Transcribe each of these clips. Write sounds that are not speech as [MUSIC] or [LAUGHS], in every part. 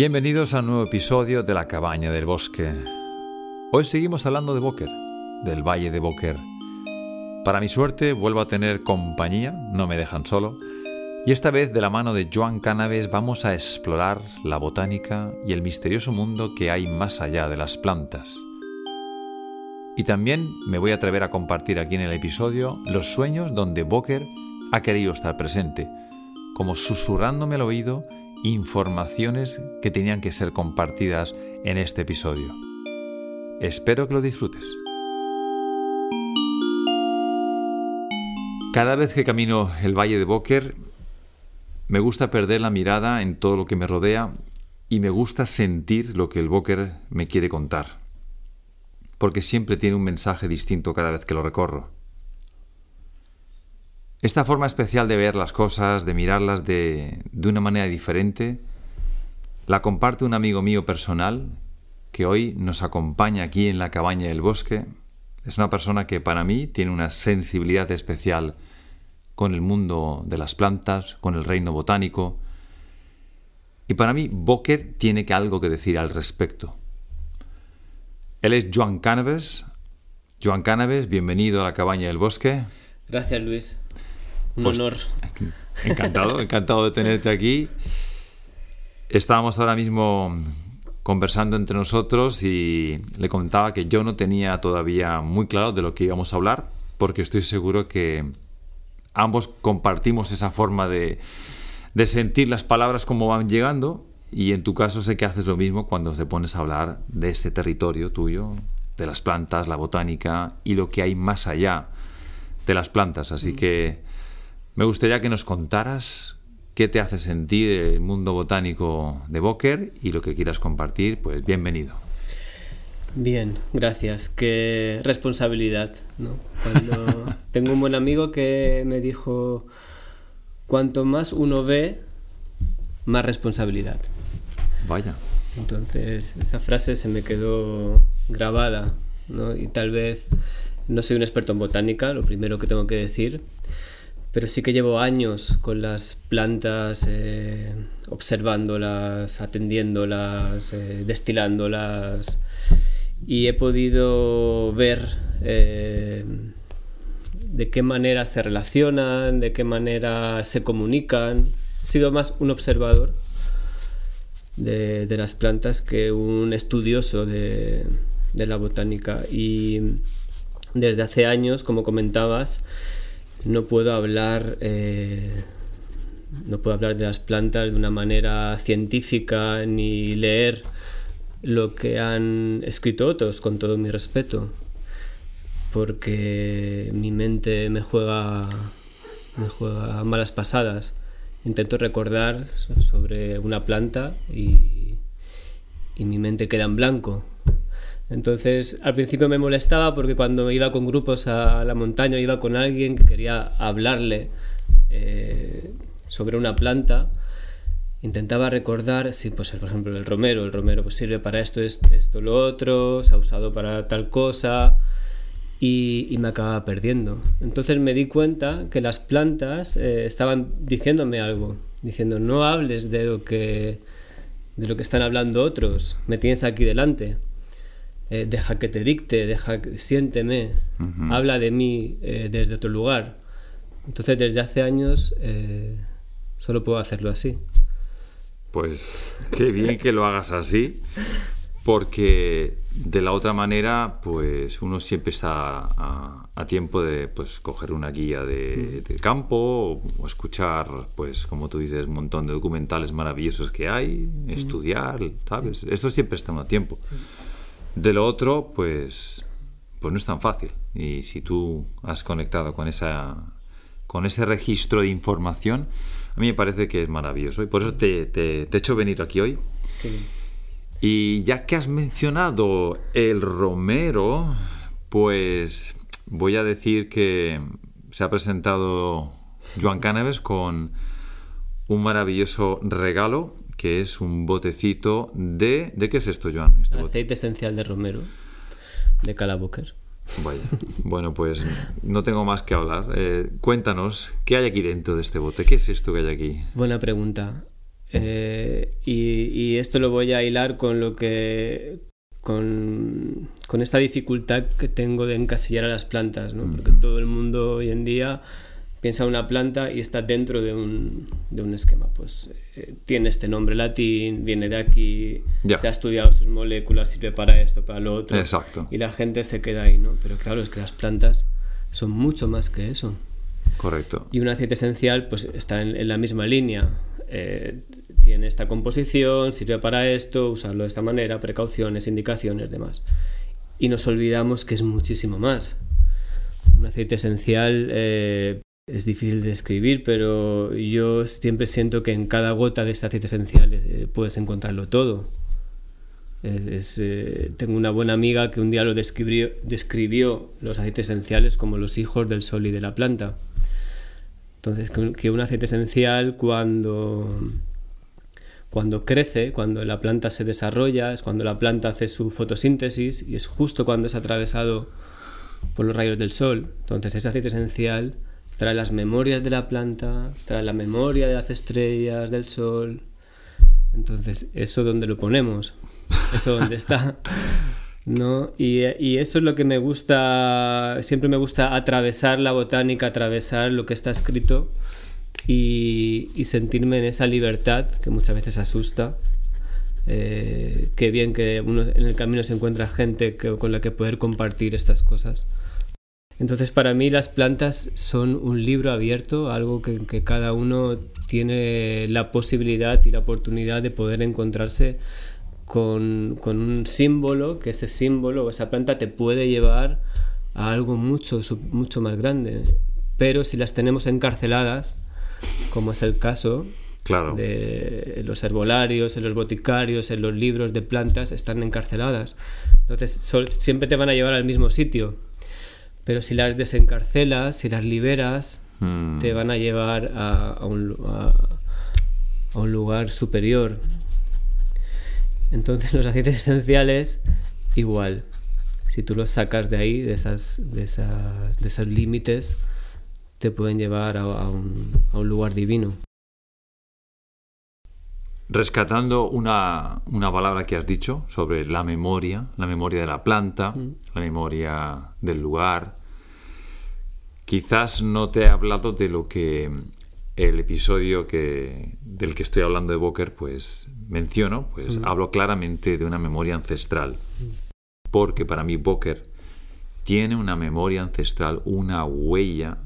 Bienvenidos a un nuevo episodio de La Cabaña del Bosque. Hoy seguimos hablando de Boker, del Valle de Boker. Para mi suerte vuelvo a tener compañía, no me dejan solo, y esta vez de la mano de Joan Canaves vamos a explorar la botánica y el misterioso mundo que hay más allá de las plantas. Y también me voy a atrever a compartir aquí en el episodio los sueños donde Boker ha querido estar presente, como susurrándome al oído informaciones que tenían que ser compartidas en este episodio. Espero que lo disfrutes. Cada vez que camino el Valle de Boker, me gusta perder la mirada en todo lo que me rodea y me gusta sentir lo que el Boker me quiere contar, porque siempre tiene un mensaje distinto cada vez que lo recorro. Esta forma especial de ver las cosas, de mirarlas de, de una manera diferente, la comparte un amigo mío personal que hoy nos acompaña aquí en la cabaña del bosque. Es una persona que para mí tiene una sensibilidad especial con el mundo de las plantas, con el reino botánico. Y para mí Boker tiene que algo que decir al respecto. Él es Joan Canaves. Joan Canaves, bienvenido a la cabaña del bosque. Gracias, Luis. Un Pues, honor. Encantado, encantado de tenerte aquí. Estábamos ahora mismo conversando entre nosotros y le comentaba que yo no tenía todavía muy claro de lo que íbamos a hablar, porque estoy seguro que ambos compartimos esa forma de, de sentir las palabras como van llegando y en tu caso sé que haces lo mismo cuando te pones a hablar de ese territorio tuyo, de las plantas, la botánica y lo que hay más allá de las plantas. Así que me gustaría que nos contaras qué te hace sentir el mundo botánico de Boker y lo que quieras compartir, pues bienvenido. Bien, gracias. Qué responsabilidad, ¿no? Cuando [LAUGHS] tengo un buen amigo que me dijo, cuanto más uno ve, más responsabilidad. Vaya. Entonces, esa frase se me quedó grabada, ¿no? Y tal vez no soy un experto en botánica, lo primero que tengo que decir, pero sí que llevo años con las plantas, eh, observándolas, atendiéndolas, eh, destilándolas, y he podido ver eh, de qué manera se relacionan, de qué manera se comunican. He sido más un observador de, las plantas que un estudioso de la botánica. Y desde hace años, como comentabas, no puedo hablar eh, no puedo hablar de las plantas de una manera científica ni leer lo que han escrito otros con todo mi respeto porque mi mente me juega me juega malas pasadas. Intento recordar sobre una planta y, y mi mente queda en blanco entonces, al principio me molestaba porque cuando iba con grupos a la montaña, iba con alguien que quería hablarle eh, sobre una planta, intentaba recordar, sí, pues por ejemplo el romero, el romero pues sirve para esto, esto, esto lo otro, se ha usado para tal cosa, y, y me acababa perdiendo. Entonces me di cuenta que las plantas eh, estaban diciéndome algo, diciendo no hables de lo que de lo que están hablando otros, me tienes aquí delante eh, deja que te dicte, deja que, siénteme, uh -huh. habla de mí eh, desde otro lugar. Entonces desde hace años eh, solo puedo hacerlo así. Pues qué bien que lo hagas así, porque de la otra manera, pues uno siempre está a, a tiempo de pues coger una guía de, de campo o, o, escuchar, pues como tú dices, un montón de documentales maravillosos que hay, estudiar, ¿sabes? Esto siempre está a tiempo. Sí. De lo otro, pues, pues no es tan fácil. Y si tú has conectado con, esa, con ese registro de información, a mí me parece que es maravilloso. Y por eso te, te, te he hecho venir aquí hoy. Sí. Y ya que has mencionado el romero, pues voy a decir que se ha presentado Joan Canaves con un maravilloso regalo que es un botecito de... ¿De qué es esto, Joan? Este Aceite esencial de romero, de Calaboker. Vaya, bueno, pues no tengo más que hablar. Eh, cuéntanos, ¿qué hay aquí dentro de este bote? ¿Qué es esto que hay aquí? Buena pregunta. Eh, y, esto lo voy a hilar con lo que. con, con esta dificultad que tengo de encasillar a las plantas, ¿no? Porque todo el mundo hoy en día piensa una planta y está dentro de un, de un esquema. Pues eh, tiene este nombre latín, viene de aquí, se ha estudiado sus moléculas, sirve para esto, para lo otro. Exacto. Y la gente se queda ahí, ¿no? Pero claro, es que las plantas son mucho más que eso. Correcto. Y un aceite esencial, pues está en, la misma línea. Eh, tiene esta composición, sirve para esto, usarlo de esta manera, precauciones, indicaciones, demás. Y nos olvidamos que es muchísimo más. Un aceite esencial eh, es difícil de describir, pero yo siempre siento que en cada gota de este aceite esencial eh, puedes encontrarlo todo. Eh, tengo una buena amiga que un día lo describió, describió los aceites esenciales como los hijos del sol y de la planta. Entonces, que un aceite esencial cuando, cuando crece, cuando la planta se desarrolla, es cuando la planta hace su fotosíntesis y es justo cuando es atravesado por los rayos del sol. Entonces, ese aceite esencial trae las memorias de la planta, trae la memoria de las estrellas, del sol. Entonces, ¿eso dónde lo ponemos? ¿Eso dónde está? [LAUGHS] ¿No? Y, eso es lo que me gusta, siempre me gusta atravesar la botánica, atravesar lo que está escrito y, sentirme en esa libertad que muchas veces asusta. Eh, qué bien que uno en el camino se encuentra gente con la que poder compartir estas cosas. Entonces para mí las plantas son un libro abierto, algo que, cada uno tiene la posibilidad y la oportunidad de poder encontrarse con, un símbolo, que ese símbolo o esa planta te puede llevar a algo mucho, mucho más grande. Pero si las tenemos encarceladas, como es el caso, Claro. de los herbolarios, en los boticarios, en los libros de plantas, están encarceladas. Entonces siempre te van a llevar al mismo sitio. Pero si las desencarcelas, si las liberas, hmm. te van a llevar a, un, a, un, lugar superior. Entonces [LAUGHS] los aceites esenciales, igual. Si tú los sacas de ahí, de, esas, de, esas, de esos límites, te pueden llevar a, un, a un lugar divino rescatando una, una, palabra que has dicho sobre la memoria, la memoria de la planta, mm. la memoria del lugar. Quizás no te he hablado de lo que el episodio que, del que estoy hablando de Boker pues menciono, pues mm. hablo claramente de una memoria ancestral. Mm. Porque para mí Boker tiene una memoria ancestral, una huella,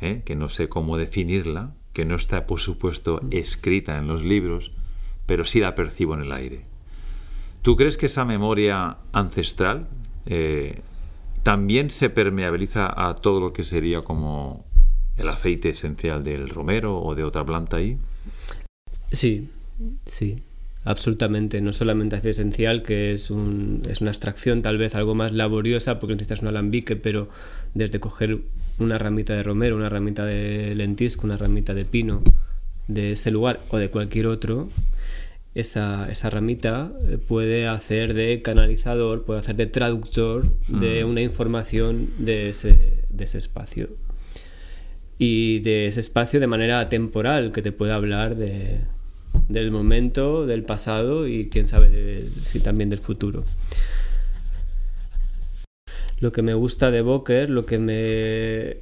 ¿eh? que no sé cómo definirla, que no está por supuesto escrita en los libros, pero sí la percibo en el aire. ¿Tú crees que esa memoria ancestral eh, también se permeabiliza a todo lo que sería como el aceite esencial del romero o de otra planta ahí? Sí, sí, absolutamente. No solamente aceite esencial, que es, un, es una extracción tal vez algo más laboriosa porque necesitas un alambique, pero desde coger una ramita de romero, una ramita de lentisco, una ramita de pino de ese lugar o de cualquier otro, esa, esa, ramita eh, puede hacer de canalizador, puede hacer de traductor de mm. una información de ese, de ese espacio. Y de ese espacio de manera temporal, que te puede hablar de, del momento, del pasado y quién sabe si también del futuro. Lo que me gusta de Boker, lo que me,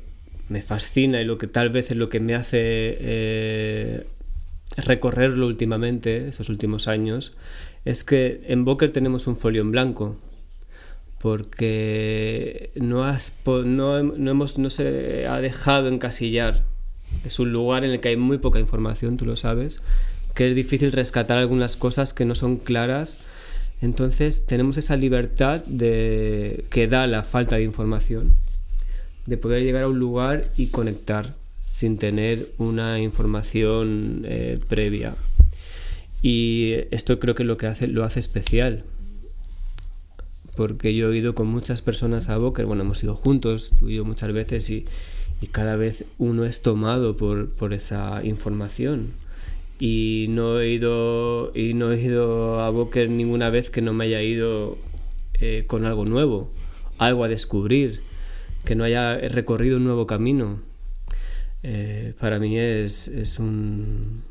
me fascina y lo que tal vez es lo que me hace eh, recorrerlo últimamente, esos últimos años, es que en Boker tenemos un folio en blanco, porque no, has, no, hemos, no se ha dejado encasillar. Es un lugar en el que hay muy poca información, tú lo sabes, que es difícil rescatar algunas cosas que no son claras. Entonces tenemos esa libertad de, que da la falta de información, de poder llegar a un lugar y conectar sin tener una información eh, previa. Y esto creo que lo que hace, lo hace especial. Porque yo he ido con muchas personas a Boker, bueno, hemos ido juntos, tú y muchas veces, y, cada vez uno es tomado por, esa información. Y no he ido, y no he ido a Boker ninguna vez que no me haya ido eh, con algo nuevo, algo a descubrir, que no haya recorrido un nuevo camino. Eh, para mí es, es, un,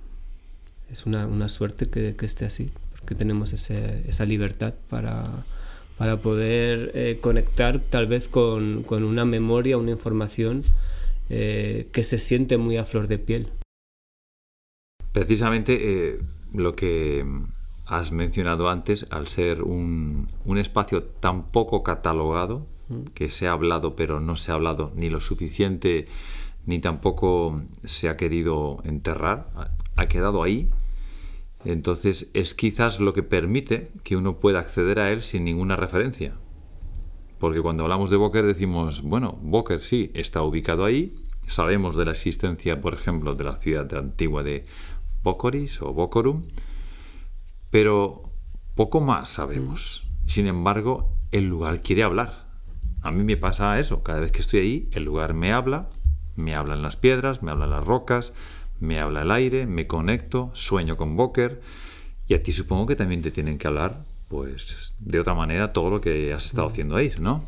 es una, una suerte que, que, esté así, porque tenemos ese, esa libertad para, para poder eh, conectar tal vez con, con, una memoria, una información eh, que se siente muy a flor de piel. Precisamente lo que has mencionado antes, al ser un, un espacio tan poco catalogado, mm. que se ha hablado pero no se ha hablado ni lo suficiente ni tampoco se ha querido enterrar, ha quedado ahí. Entonces es quizás lo que permite que uno pueda acceder a él sin ninguna referencia. Porque cuando hablamos de Boker decimos, bueno, Boker sí, está ubicado ahí, sabemos de la existencia, por ejemplo, de la ciudad antigua de Bocoris o Bocorum, pero poco más sabemos. Sin embargo, el lugar quiere hablar. A mí me pasa eso, cada vez que estoy ahí, el lugar me habla, me hablan las piedras, me hablan las rocas, me habla el aire, me conecto, sueño con Boker, y a ti supongo que también te tienen que hablar, pues, de otra manera todo lo que has estado haciendo ahí, ¿no?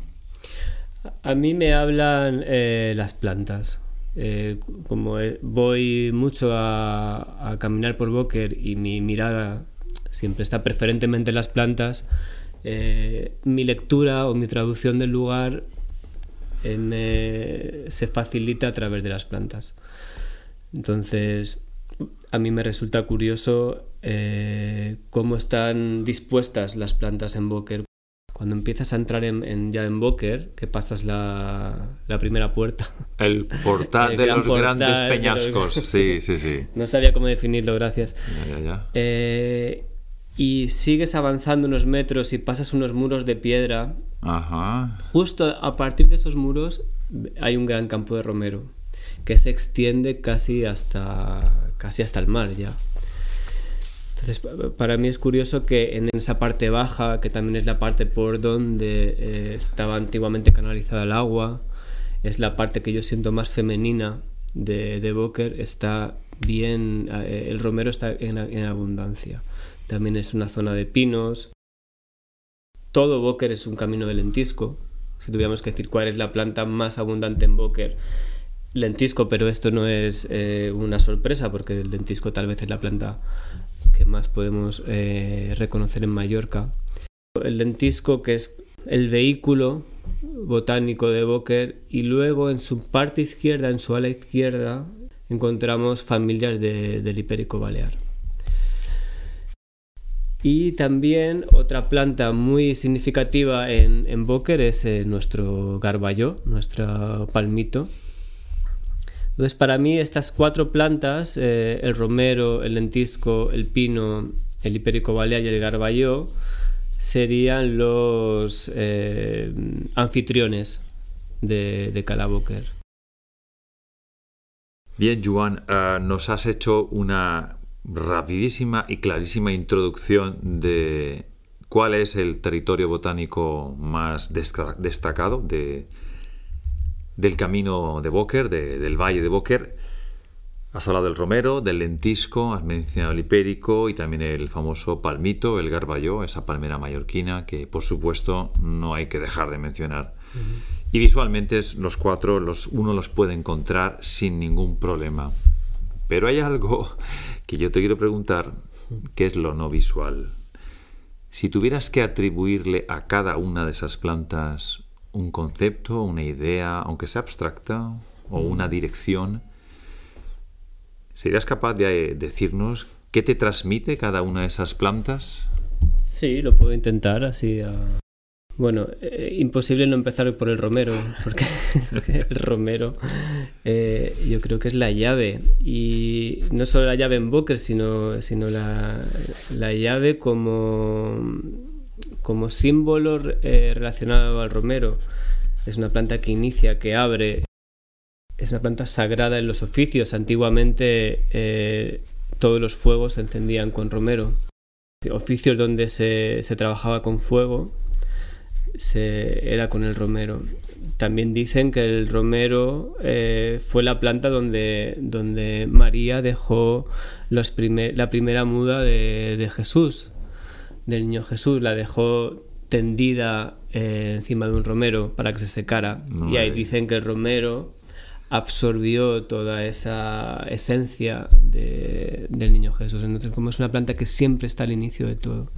A mí me hablan eh, las plantas. Eh, como eh, voy mucho a, a, caminar por Boker y mi mirada siempre está preferentemente en las plantas, mi lectura o mi traducción del lugar me, se facilita a través de las plantas. Entonces, a mí me resulta curioso eh, cómo están dispuestas las plantas en Boker. Cuando empiezas a entrar en, ya en Boker, que pasas la, la primera puerta. El portal [LAUGHS] de los grandes peñascos. Sí, sí, sí. [LAUGHS] No sabía cómo definirlo, gracias. Ya, ya, ya. Eh, y sigues avanzando unos metros y pasas unos muros de piedra. Ajá. Justo a partir de esos muros hay un gran campo de romero que se extiende casi hasta, casi hasta el mar ya. Entonces, para mí es curioso que en esa parte baja, que también es la parte por donde eh, estaba antiguamente canalizada el agua, es la parte que yo siento más femenina de, de Boker, está bien, eh, el romero está en, en, abundancia. También es una zona de pinos. Todo Boker es un camino de lentisco. Si tuviéramos que decir cuál es la planta más abundante en Boker, lentisco, pero esto no es eh, una sorpresa porque el lentisco tal vez es la planta que más podemos eh, reconocer en Mallorca. El lentisco que es el vehículo botánico de Boker y luego en su parte izquierda, en su ala izquierda, encontramos familias del hipérico balear. Y también otra planta muy significativa en, Boker es eh, nuestro garballo, nuestro palmito, entonces, para mí, estas cuatro plantas, eh, el romero, el lentisco, el pino, el hipérico balea y el garballo, serían los eh, anfitriones de, de Calaboker. Bien, Juan, nos has hecho una rapidísima y clarísima introducción de cuál es el territorio botánico más destacado de, del camino de Boker, del valle de Boker. Has hablado del romero, del lentisco, has mencionado el hipérico y también el famoso palmito, el garballó, esa palmera mallorquina que por supuesto no hay que dejar de mencionar. Y visualmente los cuatro, los, uno los puede encontrar sin ningún problema. Pero hay algo que yo te quiero preguntar, ¿qué es lo no visual? Si tuvieras que atribuirle a cada una de esas plantas un concepto, una idea, aunque sea abstracta, o mm. una dirección, ¿serías capaz de decirnos qué te transmite cada una de esas plantas? Sí, lo puedo intentar así. Bueno, eh, imposible no empezar por el romero, [LAUGHS] porque el romero eh, yo creo que es la llave. Y no solo la llave en Boker, sino, sino la, la llave como como símbolo eh, relacionado al romero. Es una planta que inicia, que abre. Es una planta sagrada en los oficios. Antiguamente todos los fuegos se encendían con romero. Oficios donde se, trabajaba con fuego se, era con el romero. También dicen que el romero eh, fue la planta donde, donde María dejó los la primera muda de, de Jesús, del niño Jesús, la dejó tendida eh, encima de un romero para que se secara. y ahí dicen que el romero absorbió toda esa esencia de- del niño Jesús. Entonces, como es una planta que siempre está al inicio de todo.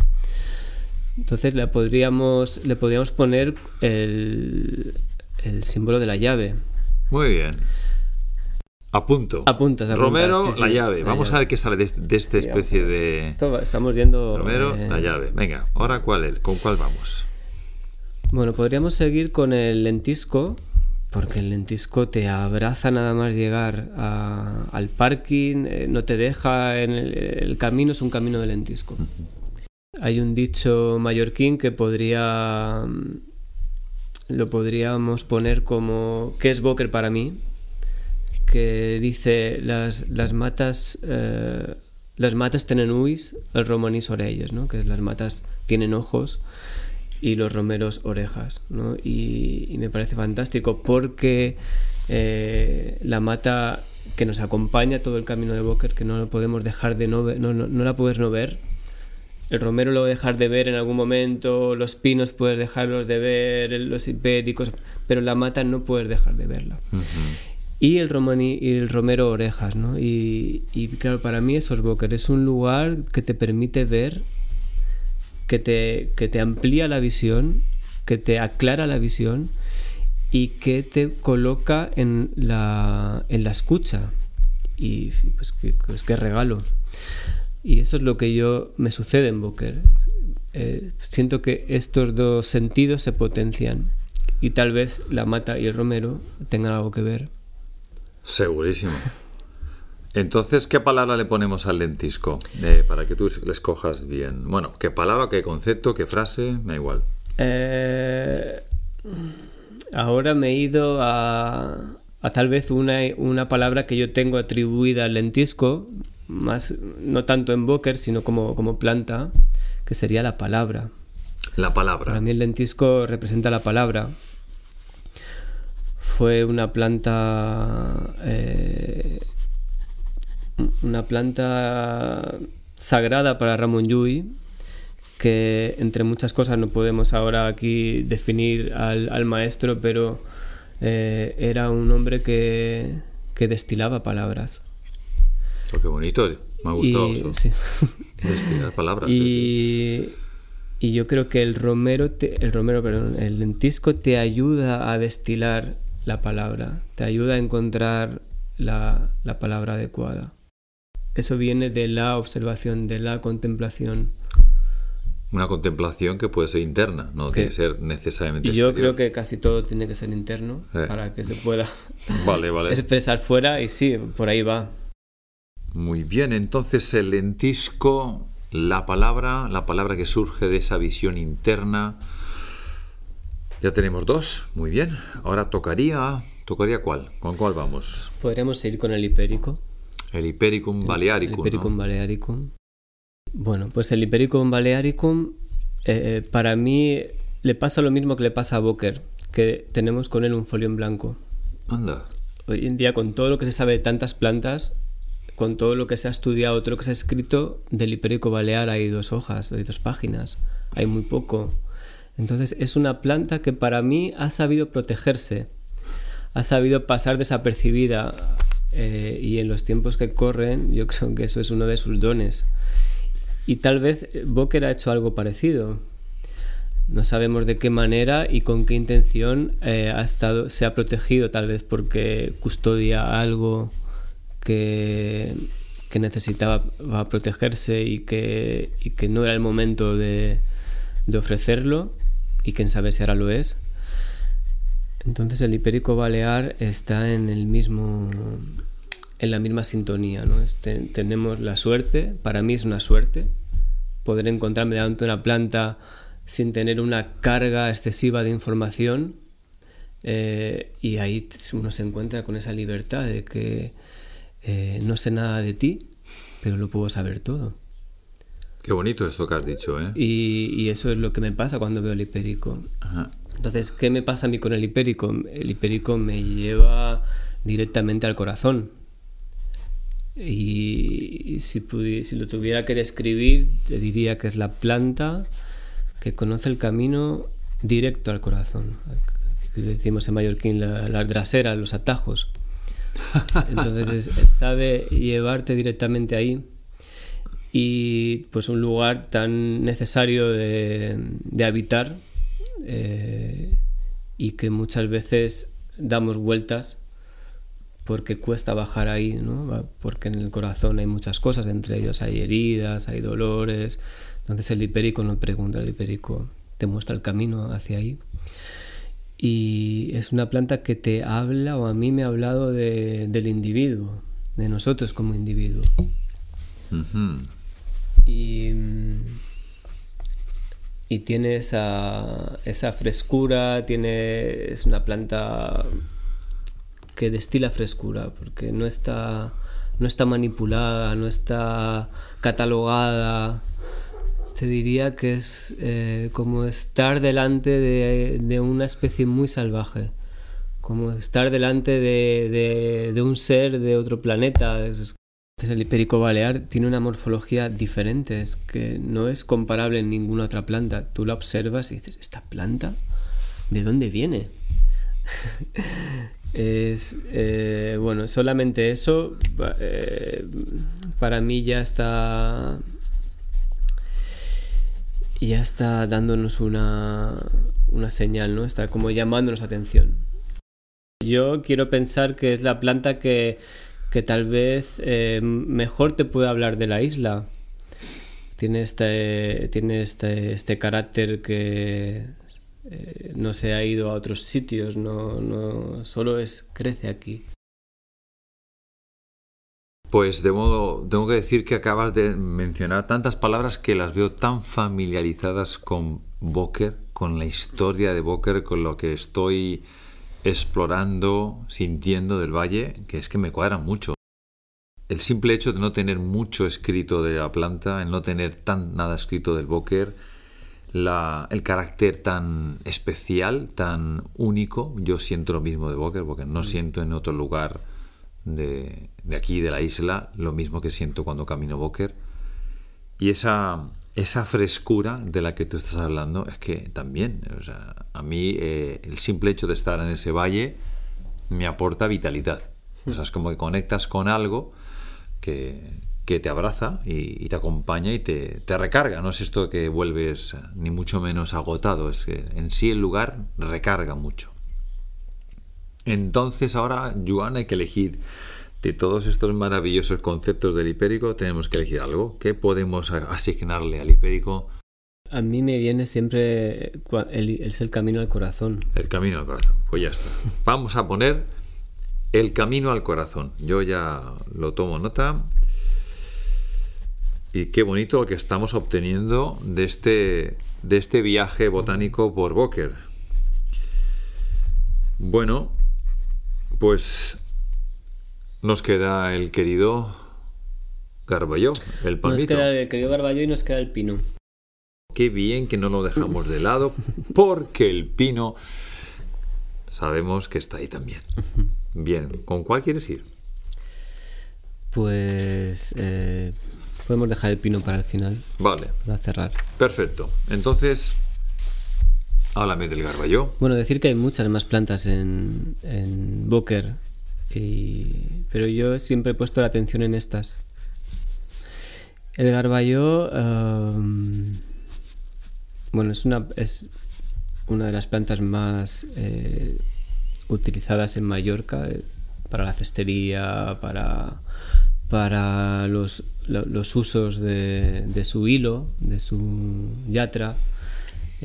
Entonces le podríamos, le podríamos poner el, el símbolo de la llave. Muy bien. Apunto. Apuntas, apuntas, Romero, sí, la sí, llave. la Vamos llave. a ver qué sale de, de esta Sí, especie vamos. de... Esto estamos viendo... Romero, eh, la llave. Venga, ahora cuál es, con cuál vamos. Bueno, podríamos seguir con el lentisco, porque el lentisco te abraza nada más llegar a- al parking, eh, no te deja en el, el camino, es un camino de lentisco. Hay un dicho mallorquín que podría mm, lo podríamos poner como ¿qué es Boker para mí? que dice las, las matas eh, las matas tienen uis, el romanís orelles, ¿no? que las matas tienen ojos y los romeros orejas. ¿no? Y, y me parece fantástico porque eh, la mata que nos acompaña todo el camino de Boker, que no lo podemos dejar de no ver, no, no, no la puedes no ver. El romero lo dejar de ver en algún momento, los pinos puedes dejarlos de ver, los ibéricos, pero la mata no puedes dejar de verla. Y el, romani, y el romero orejas, ¿no? Y, y claro, para mí eso es Boker, es un lugar que te permite ver, que te, que te amplía la visión, que te aclara la visión y que te coloca en la, en la escucha. Y pues qué pues, qué regalo. Y eso es lo que yo me sucede en Boker. Eh, siento que estos dos sentidos se potencian y tal vez la mata y el romero tengan algo que ver. Segurísimo. Entonces, ¿qué palabra le ponemos al lentisco? Eh, para que tú le escojas bien. Bueno, ¿qué palabra, qué concepto, qué frase? Me da igual. Eh, ahora me he ido a, a tal vez una, una, palabra que yo tengo atribuida al lentisco, más, no tanto en Boker, sino como, como planta, que sería la palabra. La palabra. Para mí el lentisco representa la palabra. Fue una planta. Eh, una planta sagrada para Ramón Llull, que entre muchas cosas no podemos ahora aquí definir al, al maestro, pero eh, era un hombre que, que destilaba palabras. Oh, qué bonito, me ha gustado y, eso. Sí. Destilar palabras. Y, yo creo que el romero, te, el romero, perdón, el lentisco te ayuda a destilar la palabra, te ayuda a encontrar la, la palabra adecuada. Eso viene de la observación, de la contemplación. Una contemplación que puede ser interna, no ¿Qué? tiene que ser necesariamente Y yo exterior. creo que casi todo tiene que ser interno Eh. para que se pueda Vale, vale. [LAUGHS] expresar fuera y sí, por ahí va. Muy bien, entonces el lentisco, la palabra, la palabra que surge de esa visión interna. Ya tenemos dos, muy bien. Ahora tocaría, tocaría cuál, ¿con cuál vamos? Podríamos seguir con el hipérico. El Hipericum Balearicum. El Hipericum ¿no? Balearicum. Bueno, pues el Hipericum Balearicum eh, para mí le pasa lo mismo que le pasa a Boker, que tenemos con él un folio en blanco. Anda. Hoy en día con todo lo que se sabe de tantas plantas, con todo lo que se ha estudiado, todo lo que se ha escrito del Hiperico Balear hay dos hojas, hay dos páginas, hay muy poco. Entonces es una planta que para mí ha sabido protegerse, ha sabido pasar desapercibida eh, y en los tiempos que corren yo [LAUGHS] creo que eso es uno de sus dones. Y tal vez Boker ha hecho algo parecido. No sabemos de qué manera y con qué intención eh, ha estado, se ha protegido, tal vez porque custodia algo que, necesitaba protegerse y que, no era el momento de, ofrecerlo y quién sabe si ahora lo es. Entonces el hipérico balear está en el mismo en la misma sintonía, ¿no? Tenemos la suerte, para mí es una suerte poder encontrarme delante de una planta sin tener una carga excesiva de información eh, y ahí uno se encuentra con esa libertad de que eh, no sé nada de ti, pero lo puedo saber todo. Qué bonito esto que has dicho, ¿eh? Y, y eso es lo que me pasa cuando veo el hipérico. Ajá. Entonces, ¿qué me pasa a mí con el hipérico? El hipérico me lleva directamente al corazón. Y, y si, pudi- si lo tuviera que describir, te diría que es la planta que conoce el camino directo al corazón. Decimos en mallorquín la, la drasera, los atajos. Entonces sabe llevarte directamente ahí y pues un lugar tan necesario de, habitar eh, y que muchas veces damos vueltas porque cuesta bajar ahí, ¿no? porque en el corazón hay muchas cosas, entre ellos hay heridas, hay dolores. Entonces el hipérico no pregunta, el hipérico te muestra el camino hacia ahí. Y es una planta que te habla, o a mí me ha hablado del individuo, de nosotros como individuo. Y, y tiene esa, esa frescura, tiene, es una planta que destila frescura, porque no está, no está manipulada, no está catalogada. Te diría que es eh, como estar delante de, una especie muy salvaje, como estar delante de, de, un ser de otro planeta. el hipérico balear tiene una morfología diferente, es que no es comparable en ninguna otra planta. Tú la observas y dices, ¿esta planta? ¿De dónde viene? [LAUGHS] Es, eh, bueno, solamente eso eh, para mí ya está ya está dándonos una, una señal, ¿no? Está como llamándonos atención. Yo quiero pensar que es la planta que, que tal vez eh, mejor te puede hablar de la isla. Tiene este, tiene este, este carácter que eh, no se ha ido a otros sitios, no, no solo es crece aquí. Pues de modo, tengo que decir que acabas de mencionar tantas palabras que las veo tan familiarizadas con Boker, con la historia de Boker, con lo que estoy explorando, sintiendo del valle, que es que me cuadra mucho. El simple hecho de no tener mucho escrito de la planta, el no tener tan nada escrito del Boker, el carácter tan especial, tan único. Yo siento lo mismo de Boker, porque no mm. siento en otro lugar de, aquí, de la isla, lo mismo que siento cuando camino Boker. Y esa, esa frescura de la que tú estás hablando es que también, o sea, a mí eh, el simple hecho de estar en ese valle me aporta vitalidad. O sea, es como que conectas con algo que, que te abraza y, te acompaña y te, recarga. No es esto que vuelves ni mucho menos agotado, es que en sí el lugar recarga mucho. Entonces ahora, Joan, hay que elegir de todos estos maravillosos conceptos del hipérico, tenemos que elegir algo. ¿Qué podemos asignarle al hipérico? A mí me viene siempre el, es el camino al corazón. El camino al corazón, pues ya está. Vamos a poner el camino al corazón. Yo ya lo tomo nota y qué bonito lo que estamos obteniendo de este, de este viaje botánico por Boker. Bueno, pues nos queda el querido Garballó, el palmito. Nos queda el querido Garballó y nos queda el pino. Qué bien que no lo dejamos de lado, [LAUGHS] porque el pino sabemos que está ahí también. Bien, ¿con cuál quieres ir? Pues eh, Podemos dejar el pino para el final. Vale. Para cerrar. Perfecto. Entonces, háblame del garballo. Bueno, decir que hay muchas más plantas en, en Boker, pero yo siempre he puesto la atención en estas. El garballo, um, bueno, es una, es una de las plantas más eh, utilizadas en Mallorca eh, para la cestería, para para los, los usos de, de, su hilo, de su yatra.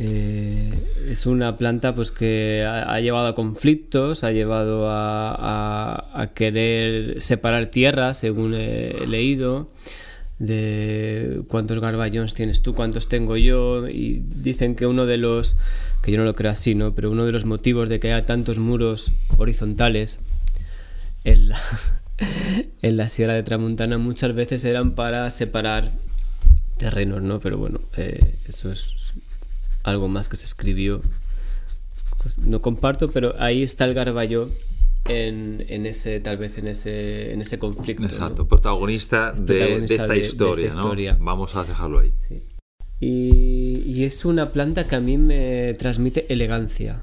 Eh, es una planta pues, que ha, llevado a conflictos, ha llevado a, querer separar tierras, según he leído, de cuántos garballones tienes tú, cuántos tengo yo, y dicen que uno de los, que yo no lo creo así, ¿no? pero uno de los motivos de que haya tantos muros horizontales en la, [LAUGHS] en la Sierra de Tramontana muchas veces eran para separar terrenos, ¿no? Pero bueno, eh, eso es algo más que se escribió. Pues, no comparto, pero ahí está el Garballo en, en, ese, tal vez en ese, en ese conflicto. Exacto, protagonista, de, esta historia, ¿no? Vamos a dejarlo ahí. Y, y, es una planta que a mí me transmite elegancia.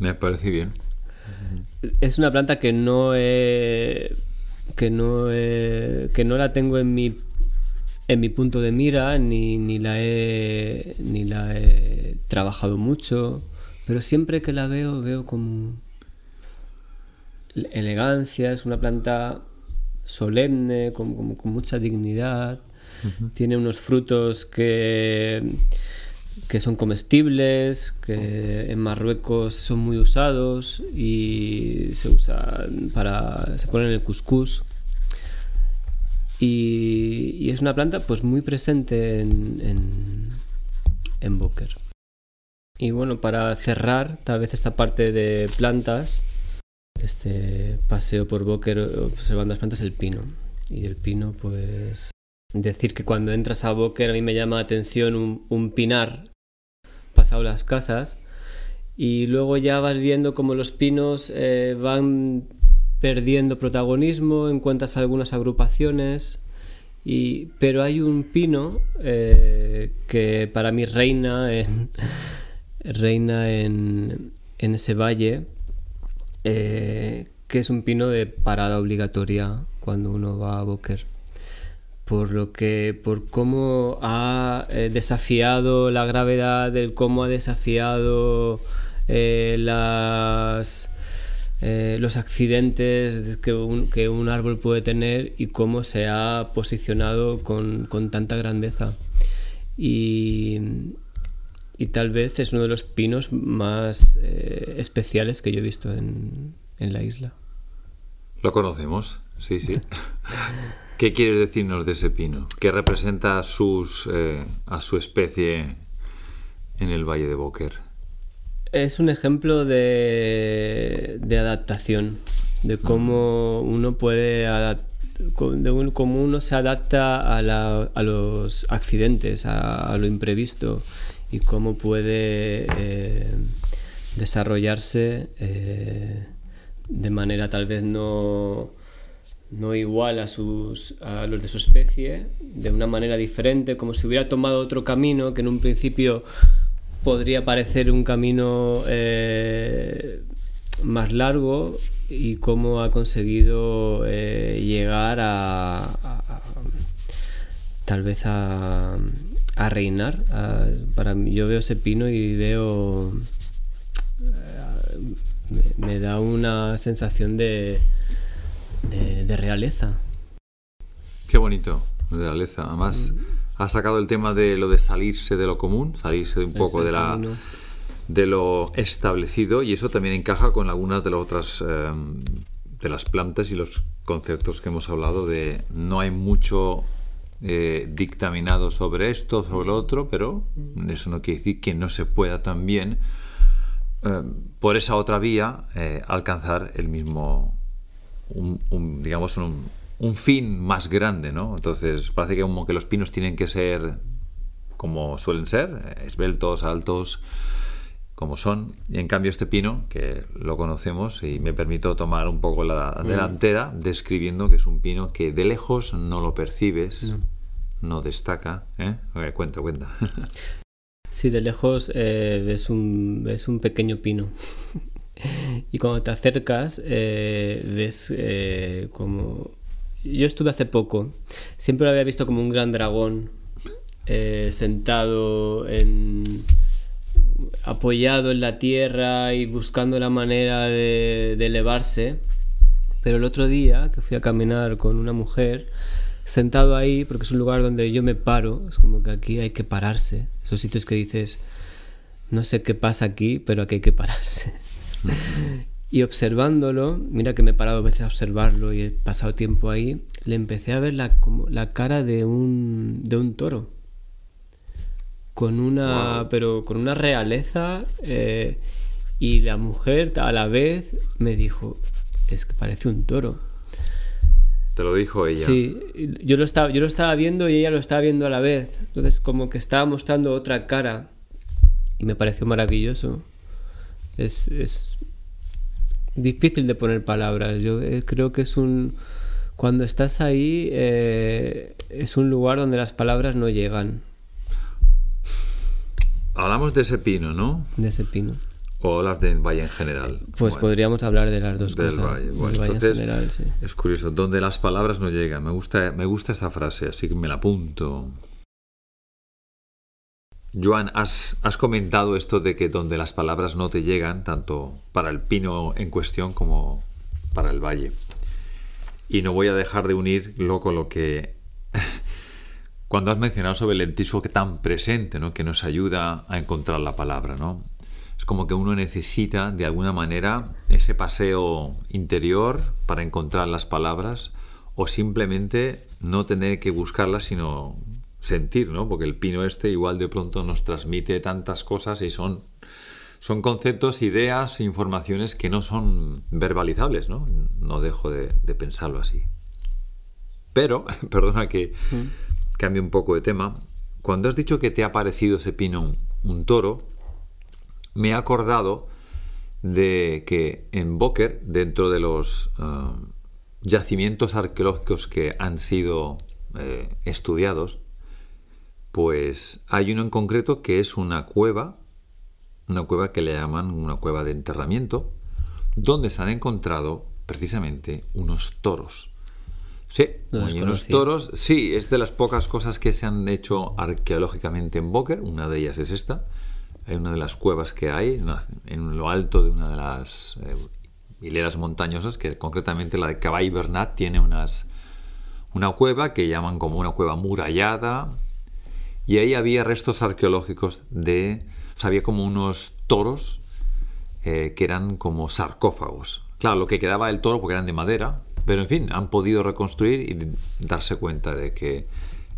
Me parece bien. es una planta que no he, que no he- que no la tengo en mi en mi punto de mira ni, ni la he ni la he trabajado mucho pero siempre que la veo veo como elegancia es una planta solemne con, con- con mucha dignidad tiene unos frutos que que son comestibles, que en Marruecos son muy usados y se usan para se ponen en el couscous. Y, es una planta pues muy presente en, en, Boker. Y bueno, para cerrar tal vez esta parte de plantas, este paseo por Boker observando las plantas, el pino. Y del pino pues decir que cuando entras a Boker a mí me llama la atención un, pinar pasado las casas y luego ya vas viendo como los pinos eh, van perdiendo protagonismo, encuentras algunas agrupaciones, y, pero hay un pino eh, que para mí reina en, [LAUGHS] reina en, en ese valle, eh, que es un pino de parada obligatoria cuando uno va a Boker por lo que por cómo ha eh, desafiado la gravedad del cómo ha desafiado las eh, los accidentes que un, que un árbol puede tener y cómo se ha posicionado con, con tanta grandeza y, y tal vez es uno de los pinos más eh, especiales que yo he visto en, en la isla Lo conocemos, sí, sí. [LAUGHS] ¿Qué quieres decirnos de ese pino? ¿Qué representa a, sus, eh, a su especie en el Valle de Boker? Es un ejemplo de, de adaptación, de cómo uno puede adap- co- de un- uno se adapta a, la- a los accidentes, a, a lo imprevisto y cómo puede eh, desarrollarse eh, de manera tal vez no, no igual a, sus, a los de su especie, de una manera diferente, como si hubiera tomado otro camino que en un principio podría parecer un camino eh, más largo y cómo ha conseguido eh, llegar a, a- a- tal vez a, a reinar. para mí, yo veo ese pino y veo eh, me, me da una sensación de, de, de realeza. Qué bonito, de realeza. Además, ha sacado el tema de lo de salirse de lo común, salirse de un poco de, la, de lo establecido y eso también encaja con algunas de las otras eh, de las plantas y los conceptos que hemos hablado de no hay mucho eh, dictaminado sobre esto, sobre lo otro, pero eso no quiere decir que no se pueda también eh, por esa otra vía eh, alcanzar el mismo un, un, digamos un, un fin más grande, ¿no? Entonces parece que como que los pinos tienen que ser como suelen ser, esbeltos, altos, como son. Y en cambio este pino, que lo conocemos, y me permito tomar un poco la delantera, describiendo que es un pino que de lejos no lo percibes, no, destaca. ¿eh? A ver, cuenta, cuenta. [LAUGHS] Sí, de lejos eh, ves, un, ves un pequeño pino. [LAUGHS] y cuando te acercas, eh, ves eh, como... Yo estuve hace poco, siempre lo había visto como un gran dragón eh, sentado en apoyado en la tierra y buscando la manera de, de elevarse. Pero el otro día que fui a caminar con una mujer, sentado ahí, porque es un lugar donde yo me paro, es como que aquí hay que pararse. Esos sitios que dices, no sé qué pasa aquí, pero aquí hay que pararse. [LAUGHS] y observándolo, mira que me he parado veces a observarlo y he pasado tiempo ahí, le empecé a ver la, como la cara de un, de un toro. Con una, Wow. pero con una realeza. eh, y la mujer a la vez me dijo, es que parece un toro. Te lo dijo ella. Sí, yo lo, estaba, yo lo estaba viendo y ella lo estaba viendo a la vez. Entonces como que estaba mostrando otra cara. Y me pareció maravilloso. Es, es difícil de poner palabras. Yo eh, creo que es un... Cuando estás ahí eh, es un lugar donde las palabras no llegan Hablamos de ese pino, ¿no? de ese pino. o hablar del valle en general. Pues podríamos hablar de las dos del cosas. valle. del valle en general, sí. es curioso, donde las palabras no llegan. Me gusta, me gusta esta frase, así que me la apunto. Joan, has, has comentado esto de que donde las palabras no te llegan, tanto para el pino en cuestión como para el valle. Y no voy a dejar de unirlo con lo que [LAUGHS] cuando has mencionado sobre el lentisco que tan presente, ¿no? que nos ayuda a encontrar la palabra, ¿no? Es como que uno necesita de alguna manera ese paseo interior para encontrar las palabras o simplemente no tener que buscarlas sino sentir, ¿no? Porque el pino este igual de pronto nos transmite tantas cosas y son son conceptos, ideas, informaciones que no son verbalizables, ¿no? No dejo de, de pensarlo así. Pero, [LAUGHS] perdona que cambie un poco de tema, cuando has dicho que te ha parecido ese pino un, un toro, me he acordado de que en Boker, dentro de los eh, yacimientos arqueológicos que han sido eh, estudiados, pues hay uno en concreto que es una cueva, una cueva que le llaman una cueva de enterramiento, donde se han encontrado precisamente unos toros. Sí, No hay unos toros. Sí, es de las pocas cosas que se han hecho arqueológicamente en Boker. Una de ellas es esta. Hay una de las cuevas que hay en lo alto de una de las eh, hileras montañosas, que concretamente la de Caball Bernat tiene unas, una cueva que llaman como una cueva murallada. Y ahí había restos arqueológicos de. O sea, había como unos toros eh, que eran como sarcófagos. Claro, lo que quedaba del toro porque eran de madera, pero en fin, han podido reconstruir y darse cuenta de que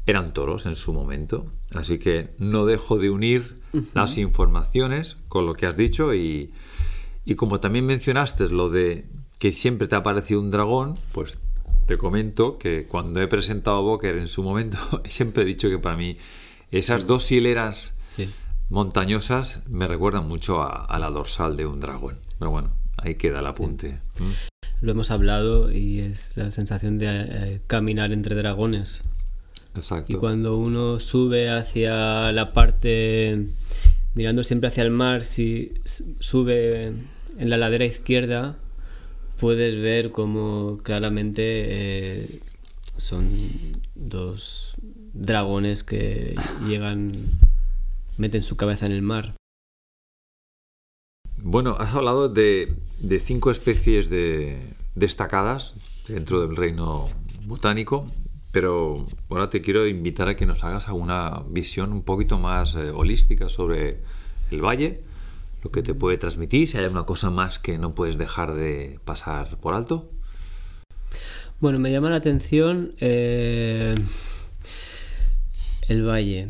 eran toros en su momento. Así que no dejo de unir las informaciones con lo que has dicho y, y como también mencionaste lo de que siempre te ha parecido un dragón, pues te comento que cuando he presentado a Boker en su momento, [LAUGHS] siempre he dicho que para mí esas dos hileras Sí. montañosas me recuerdan mucho a, a la dorsal de un dragón. Pero bueno, ahí queda el apunte. ¿Mm? Lo hemos hablado y es la sensación de eh, caminar entre dragones. Exacto. Y cuando uno sube hacia la parte, mirando siempre hacia el mar, si sube en la ladera izquierda, puedes ver como claramente eh, son dos dragones que llegan, meten su cabeza en el mar. Bueno, has hablado de, de cinco especies de, destacadas dentro del reino botánico, pero ahora te quiero invitar a que nos hagas alguna visión un poquito más eh, holística sobre el valle, lo que te puede transmitir, si hay alguna cosa más que no puedes dejar de pasar por alto. Bueno, me llama la atención eh, el valle.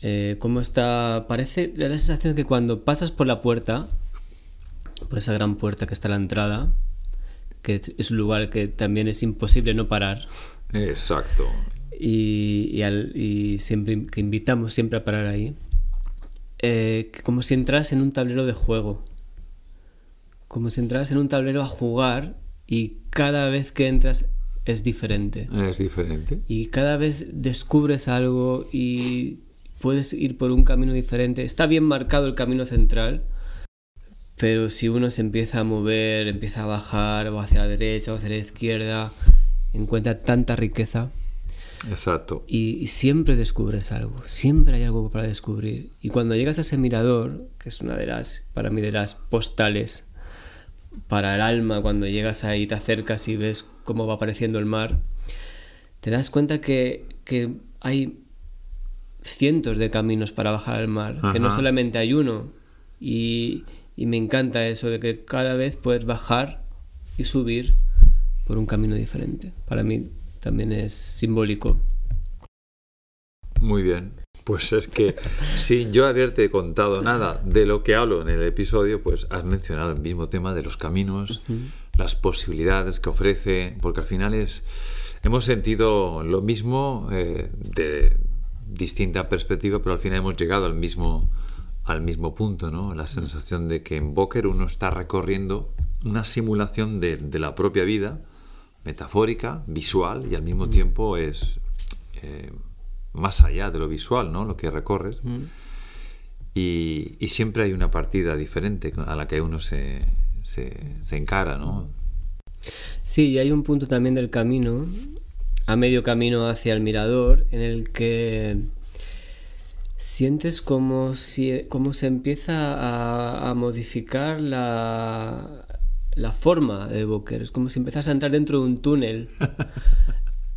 Eh, cómo está. Parece. Da la sensación que cuando pasas por la puerta, por esa gran puerta que está a la entrada, que es- un lugar que también es imposible no parar. Exacto. Y, y al- y siempre que invitamos siempre a parar ahí. eh, como si entras en un tablero de juego. Como si entras en un tablero a jugar y cada vez que entras es diferente. Es diferente. Y cada vez descubres algo y puedes ir por un camino diferente. Está bien marcado el camino central, pero si uno se empieza a mover, empieza a bajar o hacia la derecha o hacia la izquierda, encuentra tanta riqueza Exacto. y, y siempre descubres algo, siempre hay algo para descubrir. Y cuando llegas a ese mirador, que es una de las, para mí, de las postales para el alma, cuando llegas ahí, te acercas y ves cómo va apareciendo el mar, te das cuenta que, que hay cientos de caminos para bajar al mar, que no solamente hay uno. Y, y me encanta eso de que cada vez puedes bajar y subir por un camino diferente. Para mí también es simbólico. Muy bien. Pues es que sin yo haberte contado nada de lo que hablo en el episodio, pues has mencionado el mismo tema de los caminos, las posibilidades que ofrece, porque al final es hemos sentido lo mismo eh, de distinta perspectiva, pero al final hemos llegado al mismo al mismo punto, ¿no? La sensación de que en Boker uno está recorriendo una simulación de, de la propia vida, metafórica, visual, y al mismo tiempo es eh, más allá de lo visual, ¿no? Lo que recorres. y, y siempre hay una partida diferente a la que uno se, se, se encara, ¿no? Sí, y hay un punto también del camino, a medio camino hacia el mirador, en el que sientes como si como se empieza a, a modificar la, la forma de Evoker. Es como si empezas a entrar dentro de un túnel. [LAUGHS]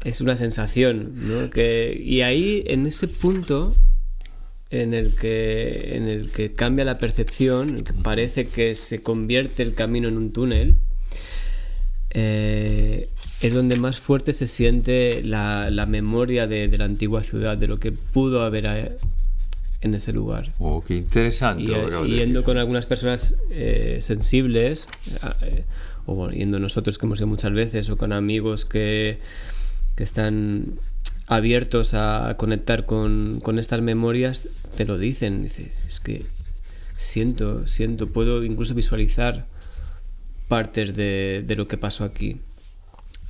es una sensación, ¿no? Que, y ahí, en ese punto en el que, en el que cambia la percepción, en el que parece que se convierte el camino en un túnel, eh, es donde más fuerte se siente la, la memoria de, de, la antigua ciudad, de lo que pudo haber eh, en ese lugar. Oh, qué interesante. Y yendo con algunas personas eh, sensibles, eh, o bueno, yendo nosotros que hemos ido muchas veces, o con amigos que, están abiertos a conectar con, con, estas memorias, te lo dicen. Dice, es que siento, siento, puedo incluso visualizar partes de, de lo que pasó aquí.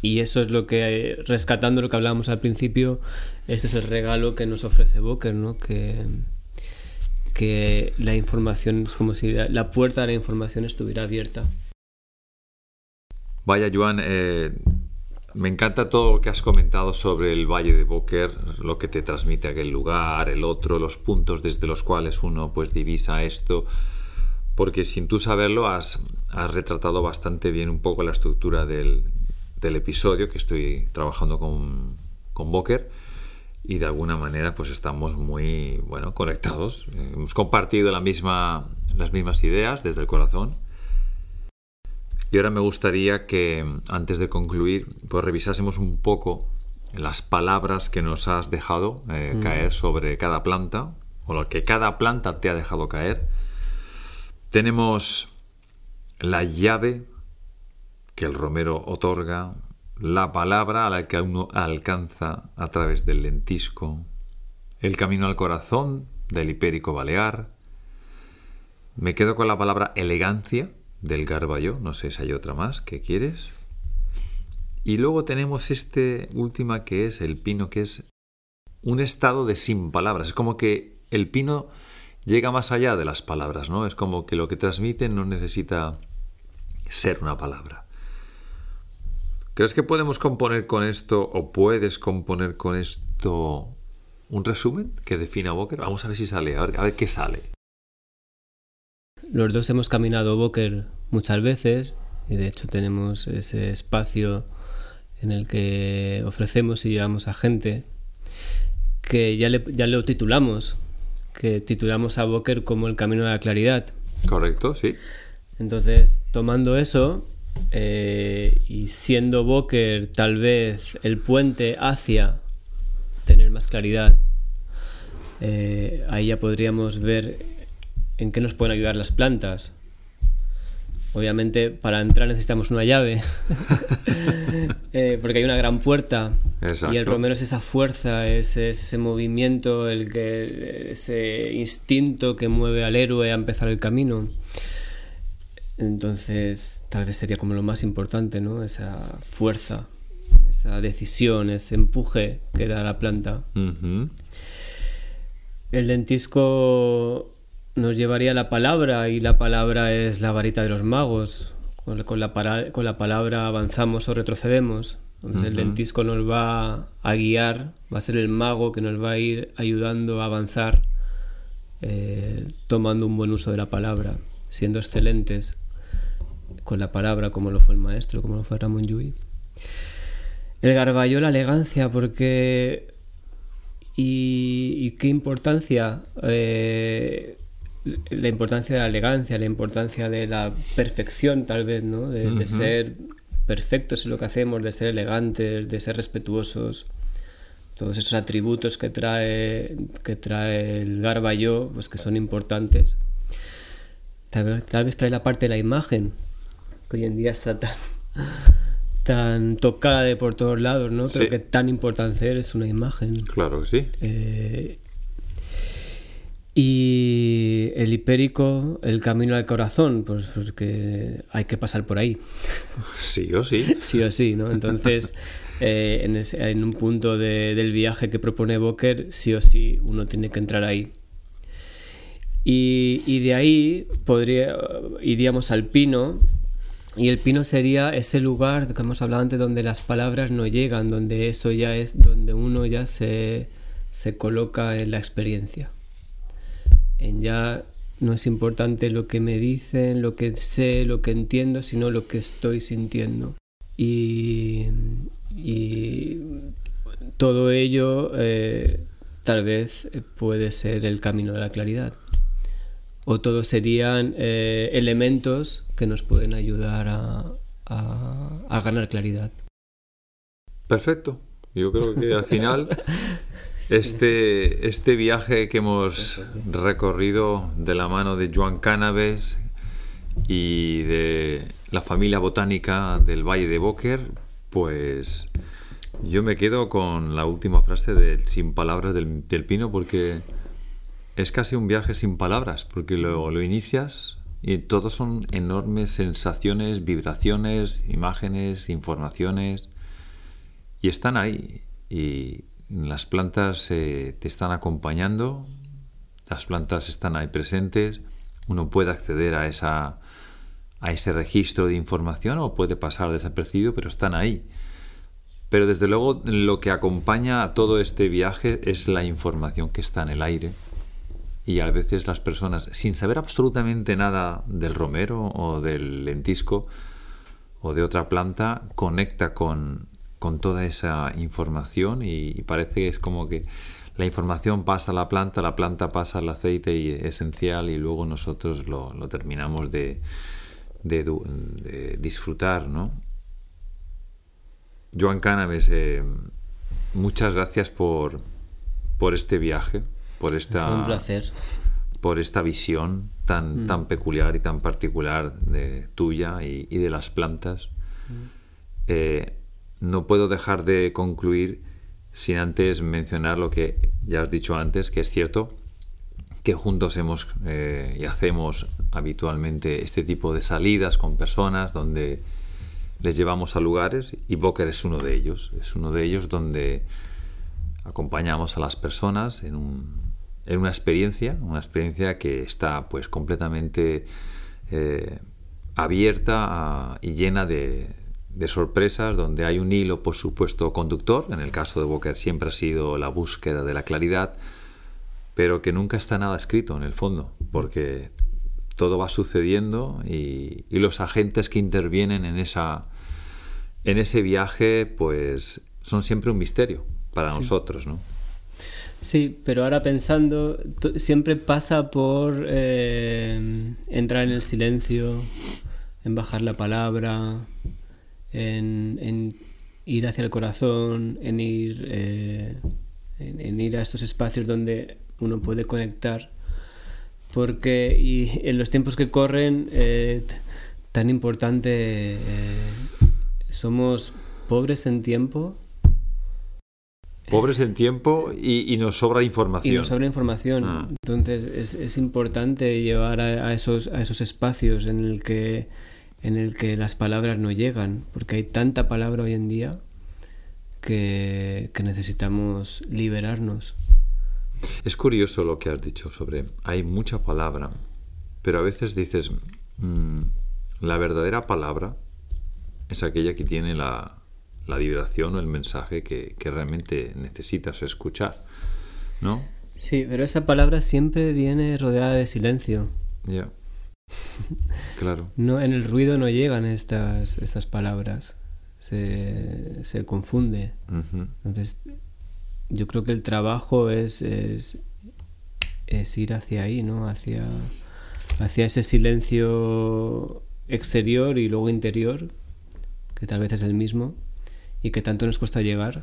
Y eso es lo que, rescatando lo que hablábamos al principio, este es el regalo que nos ofrece Boker, ¿no? Que, que la información es como si la puerta de la información estuviera abierta. Vaya, Joan, eh, me encanta todo lo que has comentado sobre el Valle de Boker, lo que te transmite aquel lugar, el otro, los puntos desde los cuales uno pues divisa esto, porque sin tú saberlo has, has retratado bastante bien un poco la estructura del, del episodio que estoy trabajando con, con Boker y de alguna manera pues estamos muy bueno conectados. Hemos compartido la misma, las mismas ideas desde el corazón y ahora me gustaría que antes de concluir pues revisásemos un poco las palabras que nos has dejado eh, mm. caer sobre cada planta o lo que cada planta te ha dejado caer tenemos la llave que el romero otorga, la palabra a la que uno alcanza a través del lentisco, el camino al corazón del hipérico balear. Me quedo con la palabra elegancia del garballo, no sé si hay otra más, ¿qué quieres? Y luego tenemos este última que es el pino, que es un estado de sin palabras. Es como que el pino llega más allá de las palabras, ¿no? Es como que lo que transmite no necesita ser una palabra. ¿Crees que podemos componer con esto o puedes componer con esto un resumen que defina Boker? Vamos a ver si sale, a ver qué sale. Los dos hemos caminado Boker muchas veces y de hecho tenemos ese espacio en el que ofrecemos y llevamos a gente que ya, le, ya lo titulamos, que titulamos a Boker como el camino de la claridad. Correcto, sí. Entonces, tomando eso, eh, y siendo Boker tal vez el puente hacia tener más claridad, eh, ahí ya podríamos ver en qué nos pueden ayudar las plantas. Obviamente para entrar necesitamos una llave, [LAUGHS] eh, porque hay una gran puerta Exacto. y el romero es esa fuerza, es, es, ese movimiento, el que, ese instinto que mueve al héroe a empezar el camino. Entonces, tal vez sería como lo más importante, ¿no? Esa fuerza, esa decisión, ese empuje que da la planta. Uh -huh. El lentisco nos llevaría la palabra y la palabra es la varita de los magos. Con, con, la, para, con la, palabra avanzamos o retrocedemos. Entonces uh -huh. el lentisco nos va a guiar, va a ser el mago que nos va a ir ayudando a avanzar, eh, tomando un buen uso de la palabra, siendo excelentes con la palabra como lo fue el maestro, como lo fue Ramón Llull. El garballo, la elegancia, porque... Y, y qué importancia, eh, la importancia de la elegancia, la importancia de la perfección tal vez, ¿no? De, uh -huh. de ser perfectos en lo que hacemos, de ser elegantes, de ser respetuosos todos esos atributos que trae, que trae el garballo, pues que son importantes. Tal vez, tal vez trae la parte de la imagen, que hoy en día está tan, [LAUGHS] tan tocada de por todos lados, ¿no? Pero sí. que tan importante es una imagen. Claro que sí. Eh, y el hipérico, el camino al corazón, pues porque hay que pasar por ahí. Sí o sí. [LAUGHS] sí o sí, ¿no? Entonces, [LAUGHS] eh, en, ese, en, un punto de, del viaje que propone Boker, sí o sí uno tiene que entrar ahí. Y, y de ahí podría, iríamos al pino, y el pino sería ese lugar que hemos hablado antes donde las palabras no llegan, donde eso ya es donde uno ya se, se coloca en la experiencia. En ya no es importante lo que me dicen, lo que sé, lo que entiendo, sino lo que estoy sintiendo. Y, y todo ello eh, tal vez puede ser el camino de la claridad o todos serían eh, elementos que nos pueden ayudar a, a, ganar claridad. Perfecto. Yo creo que al final [LAUGHS] este, este viaje que hemos recorrido de la mano de Joan Canaves y de la familia botánica del Valle de Boker, pues yo me quedo con la última frase del Sin Palabras del, del Pino porque es casi un viaje sin palabras, porque lo, lo inicias y todos son enormes sensaciones, vibraciones, imágenes, informaciones, y están ahí. Y las plantas eh, te están acompañando, las plantas están ahí presentes, uno puede acceder a, esa, a ese registro de información o puede pasar desapercibido, pero están ahí. Pero desde luego lo que acompaña a todo este viaje es la información que está en el aire y a veces las personas, sin saber absolutamente nada del romero o del lentisco o de otra planta, conecta con, con toda esa información y, parece que es como que la información pasa a la planta, la planta pasa al aceite esencial y luego nosotros lo, lo terminamos de, de, disfrutar, ¿no? Joan Cannabis, eh, muchas gracias por, por este viaje por esta, un placer. Por esta visión tan, mm. tan peculiar y tan particular de tuya y, de las plantas. Mm. Eh, no puedo dejar de concluir sin antes mencionar lo que ya has dicho antes, que es cierto que juntos hemos eh, y hacemos habitualmente este tipo de salidas con personas donde les llevamos a lugares y Boker es uno de ellos. Es uno de ellos donde acompañamos a las personas en un, en una experiencia, una experiencia que está pues completamente eh, abierta y llena de, sorpresas, donde hay un hilo, por supuesto, conductor. En el caso de Boker siempre ha sido la búsqueda de la claridad, pero que nunca está nada escrito en el fondo, porque todo va sucediendo y, los agentes que intervienen en, esa, en ese viaje, pues son siempre un misterio para nosotros, ¿no? Sí, pero ahora pensando, siempre pasa por eh, entrar en el silencio, en bajar la palabra, en, ir hacia el corazón, en ir, eh, en, ir a estos espacios donde uno puede conectar. Porque y en los tiempos que corren, eh, tan importante, somos pobres en tiempo Pobres en tiempo y, nos sobra información. Y nos sobra información. Ah. Entonces es, es, importante llevar a, esos, a esos espacios en el, que, en el que las palabras no llegan, porque hay tanta palabra hoy en día que, que necesitamos liberarnos. Es curioso lo que has dicho sobre, hay mucha palabra, pero a veces dices, mm, la verdadera palabra es aquella que tiene la, la vibración o el mensaje que, realmente necesitas escuchar, ¿no? Sí, pero esa palabra siempre viene rodeada de silencio. Ya. [LAUGHS] Claro. no, en el ruido no llegan estas, estas palabras. Se, se confunde. Entonces, yo creo que el trabajo es, es, es, ir hacia ahí, ¿no? Hacia, hacia ese silencio exterior y luego interior, que tal vez es el mismo y que tanto nos cuesta llegar.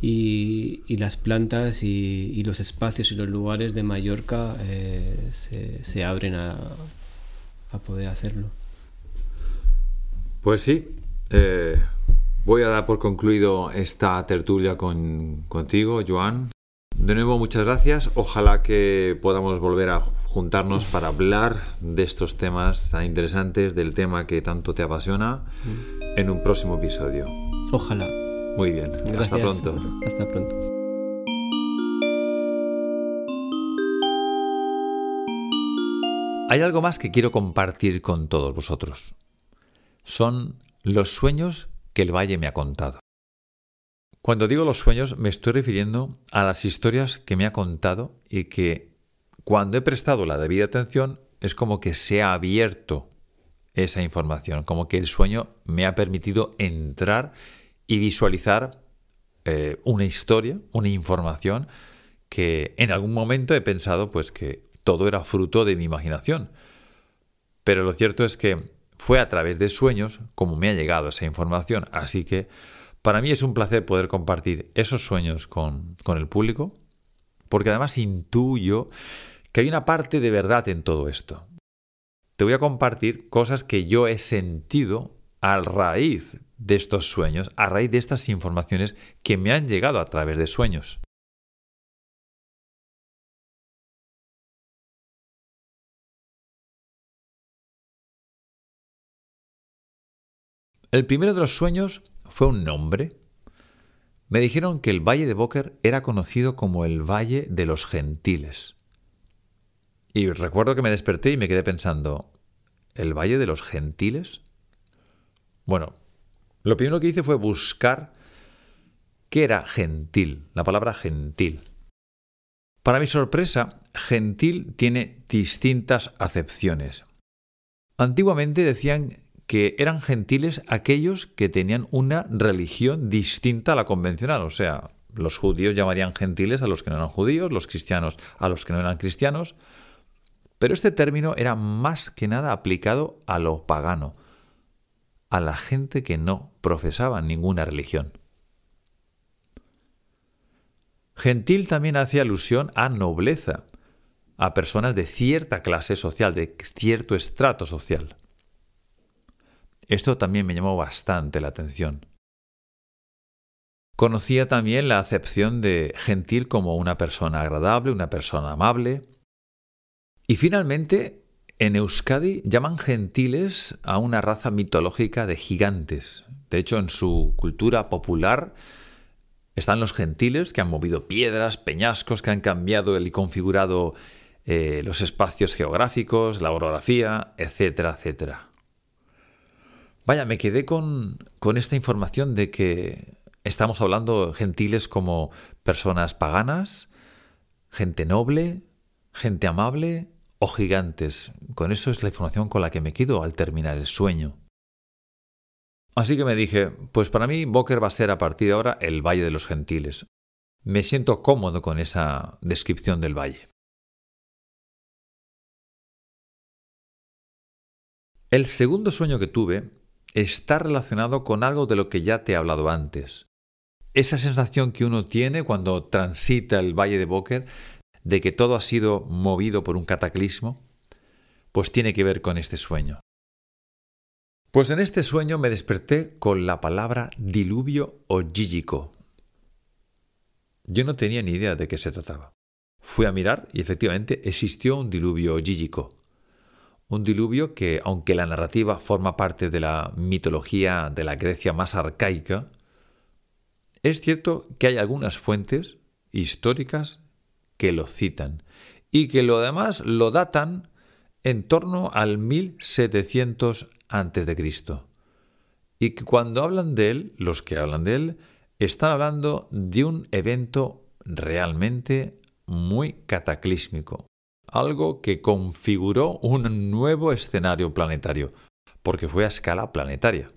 Y, y las plantas y, y, los espacios y los lugares de Mallorca eh, se, se, abren a, a, poder hacerlo. Pues sí, eh, voy a dar por concluido esta tertulia con, contigo, Joan. De nuevo, muchas gracias. Ojalá que podamos volver a juntarnos para hablar de estos temas tan interesantes, del tema que tanto te apasiona, mm. en un próximo episodio. Ojalá. Muy bien. Hasta pronto. Hasta pronto. Hay algo más que quiero compartir con todos vosotros. Son los sueños que el valle me ha contado. Cuando digo los sueños me estoy refiriendo a las historias que me ha contado y que cuando he prestado la debida atención es como que se ha abierto esa información, como que el sueño me ha permitido entrar y visualizar eh, una historia, una información que en algún momento he pensado pues que todo era fruto de mi imaginación. Pero lo cierto es que fue a través de sueños como me ha llegado esa información, así que para mí es un placer poder compartir esos sueños con, con el público, porque además intuyo que hay una parte de verdad en todo esto. Te voy a compartir cosas que yo he sentido a raíz de estos sueños, a raíz de estas informaciones que me han llegado a través de sueños. El primero de los sueños fue un nombre. Me dijeron que el valle de Boker era conocido como el Valle de los Gentiles. Y recuerdo que me desperté y me quedé pensando, ¿el Valle de los Gentiles? Bueno, lo primero que hice fue buscar qué era gentil, la palabra gentil. Para mi sorpresa, gentil tiene distintas acepciones. Antiguamente decían que eran gentiles aquellos que tenían una religión distinta a la convencional, o sea, los judíos llamarían gentiles a los que no eran judíos, los cristianos a los que no eran cristianos, pero este término era más que nada aplicado a lo pagano, a la gente que no profesaba ninguna religión. Gentil también hace alusión a nobleza, a personas de cierta clase social, de cierto estrato social. Esto también me llamó bastante la atención. Conocía también la acepción de gentil como una persona agradable, una persona amable. Y finalmente, en Euskadi llaman gentiles a una raza mitológica de gigantes. De hecho, en su cultura popular están los gentiles que han movido piedras, peñascos, que han cambiado y configurado eh, los espacios geográficos, la orografía, etcétera, etcétera. Vaya, me quedé con, con esta información de que estamos hablando gentiles como personas paganas, gente noble, gente amable o gigantes. Con eso es la información con la que me quedo al terminar el sueño. Así que me dije, pues para mí Boker va a ser a partir de ahora el Valle de los Gentiles. Me siento cómodo con esa descripción del valle. El segundo sueño que tuve está relacionado con algo de lo que ya te he hablado antes. Esa sensación que uno tiene cuando transita el valle de Boker de que todo ha sido movido por un cataclismo, pues tiene que ver con este sueño. Pues en este sueño me desperté con la palabra diluvio o. Yo no tenía ni idea de qué se trataba. Fui a mirar y efectivamente existió un diluvio gígico. Un diluvio que, aunque la narrativa forma parte de la mitología de la Grecia más arcaica, es cierto que hay algunas fuentes históricas que lo citan y que lo además lo datan en torno al 1700 a.C. Y que cuando hablan de él, los que hablan de él, están hablando de un evento realmente muy cataclísmico, algo que configuró un nuevo escenario planetario, porque fue a escala planetaria.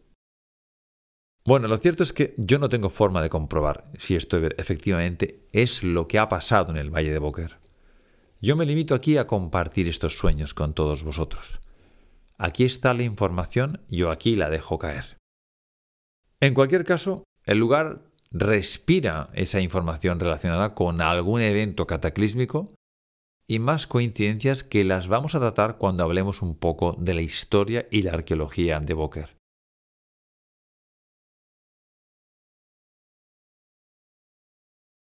Bueno, lo cierto es que yo no tengo forma de comprobar si esto efectivamente es lo que ha pasado en el Valle de Boker. Yo me limito aquí a compartir estos sueños con todos vosotros. Aquí está la información, yo aquí la dejo caer. En cualquier caso, el lugar respira esa información relacionada con algún evento cataclísmico y más coincidencias que las vamos a tratar cuando hablemos un poco de la historia y la arqueología de Boker.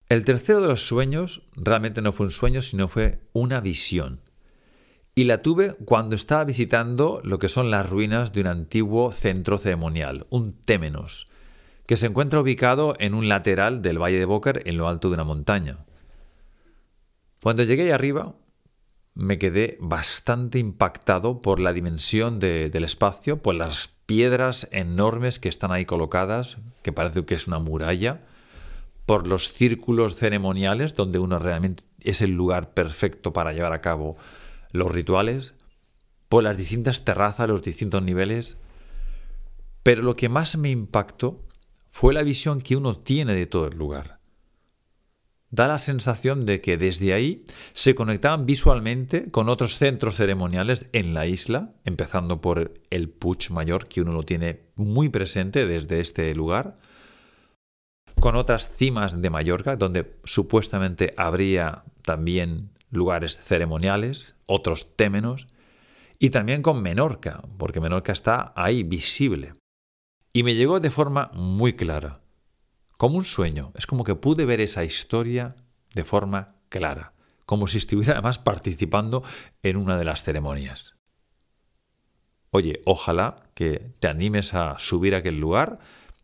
El tercero de los sueños realmente no fue un sueño, sino fue una visión. Y la tuve cuando estaba visitando lo que son las ruinas de un antiguo centro ceremonial, un témenos, que se encuentra ubicado en un lateral del Valle de Boker en lo alto de una montaña. Cuando llegué ahí arriba, me quedé bastante impactado por la dimensión del espacio, por las piedras enormes que están ahí colocadas, que parece que es una muralla, por los círculos ceremoniales, donde uno realmente es el lugar perfecto para llevar a cabo los rituales, por las distintas terrazas, los distintos niveles. Pero lo que más me impactó fue la visión que uno tiene de todo el lugar. Da la sensación de que desde ahí se conectaban visualmente con otros centros ceremoniales en la isla, empezando por el Puig Mayor, que uno lo tiene muy presente desde este lugar, con otras cimas de Mallorca, donde supuestamente habría también lugares ceremoniales, otros témenos, y también con Menorca, porque Menorca está ahí visible. Y me llegó de forma muy clara, como un sueño. Es como que pude ver esa historia de forma clara, como si estuviera además participando en una de las ceremonias. Oye, ojalá que te animes a subir a aquel lugar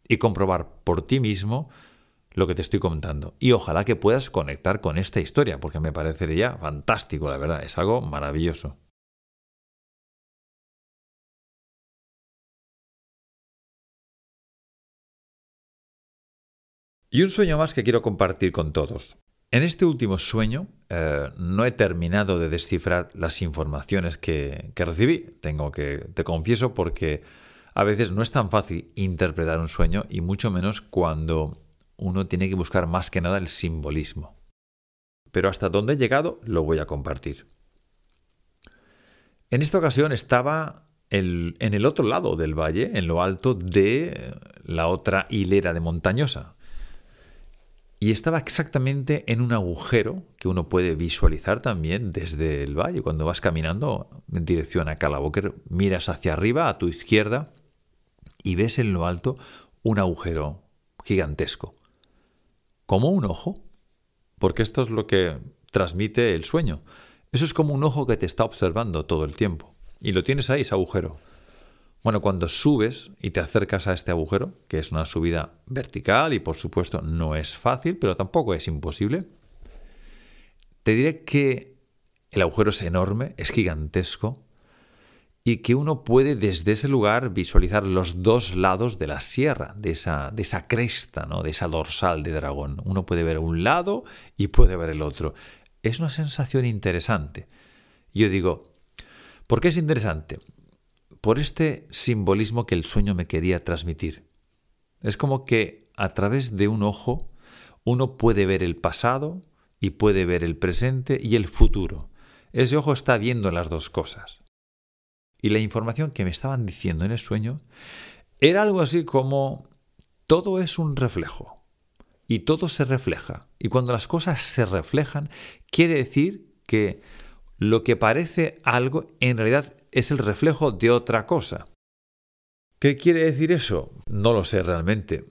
y comprobar por ti mismo lo que te estoy contando. Y ojalá que puedas conectar con esta historia, porque me parecería fantástico, la verdad, es algo maravilloso. Y un sueño más que quiero compartir con todos. En este último sueño eh, no he terminado de descifrar las informaciones que, que recibí. Tengo que, te confieso, porque a veces no es tan fácil interpretar un sueño y mucho menos cuando uno tiene que buscar más que nada el simbolismo. Pero hasta dónde he llegado lo voy a compartir. En esta ocasión estaba en el otro lado del valle, en lo alto de la otra hilera de montañosa. Y estaba exactamente en un agujero que uno puede visualizar también desde el valle. Cuando vas caminando en dirección a Calaboker, miras hacia arriba, a tu izquierda, y ves en lo alto un agujero gigantesco como un ojo, porque esto es lo que transmite el sueño. Eso es como un ojo que te está observando todo el tiempo. Y lo tienes ahí, ese agujero. Bueno, cuando subes y te acercas a este agujero, que es una subida vertical y por supuesto no es fácil, pero tampoco es imposible, te diré que el agujero es enorme, es gigantesco, y que uno puede desde ese lugar visualizar los dos lados de la sierra, de esa, de esa cresta, ¿no? de esa dorsal de dragón. Uno puede ver un lado y puede ver el otro. Es una sensación interesante. Yo digo, ¿por qué es interesante? Por este simbolismo que el sueño me quería transmitir. Es como que a través de un ojo uno puede ver el pasado y puede ver el presente y el futuro. Ese ojo está viendo las dos cosas. Y la información que me estaban diciendo en el sueño era algo así como todo es un reflejo y todo se refleja. Y cuando las cosas se reflejan, quiere decir que lo que parece algo en realidad es el reflejo de otra cosa. ¿Qué quiere decir eso? No lo sé realmente.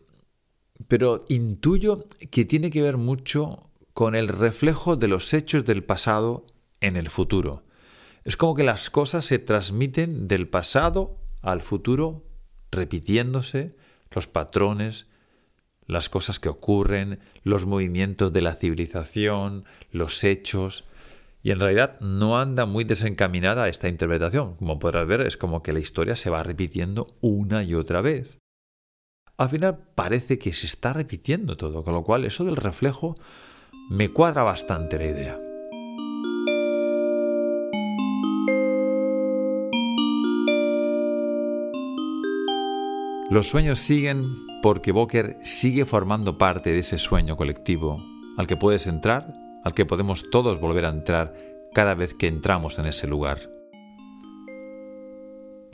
Pero intuyo que tiene que ver mucho con el reflejo de los hechos del pasado en el futuro. Es como que las cosas se transmiten del pasado al futuro, repitiéndose los patrones, las cosas que ocurren, los movimientos de la civilización, los hechos. Y en realidad no anda muy desencaminada esta interpretación. Como podrás ver, es como que la historia se va repitiendo una y otra vez. Al final parece que se está repitiendo todo, con lo cual eso del reflejo me cuadra bastante la idea. Los sueños siguen porque Boker sigue formando parte de ese sueño colectivo al que puedes entrar, al que podemos todos volver a entrar cada vez que entramos en ese lugar.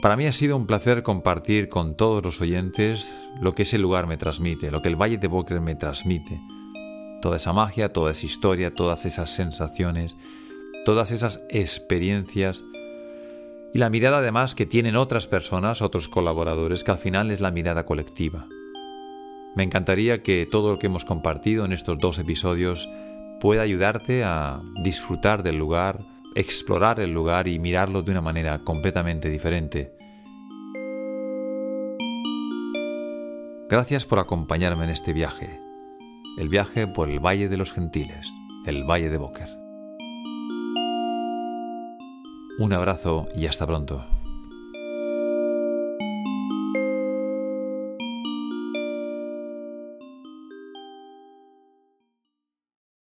Para mí ha sido un placer compartir con todos los oyentes lo que ese lugar me transmite, lo que el Valle de Boker me transmite. Toda esa magia, toda esa historia, todas esas sensaciones, todas esas experiencias y la mirada además que tienen otras personas, otros colaboradores, que al final es la mirada colectiva. Me encantaría que todo lo que hemos compartido en estos dos episodios pueda ayudarte a disfrutar del lugar, explorar el lugar y mirarlo de una manera completamente diferente. Gracias por acompañarme en este viaje, el viaje por el Valle de los Gentiles, el Valle de Boker. Un abrazo y hasta pronto.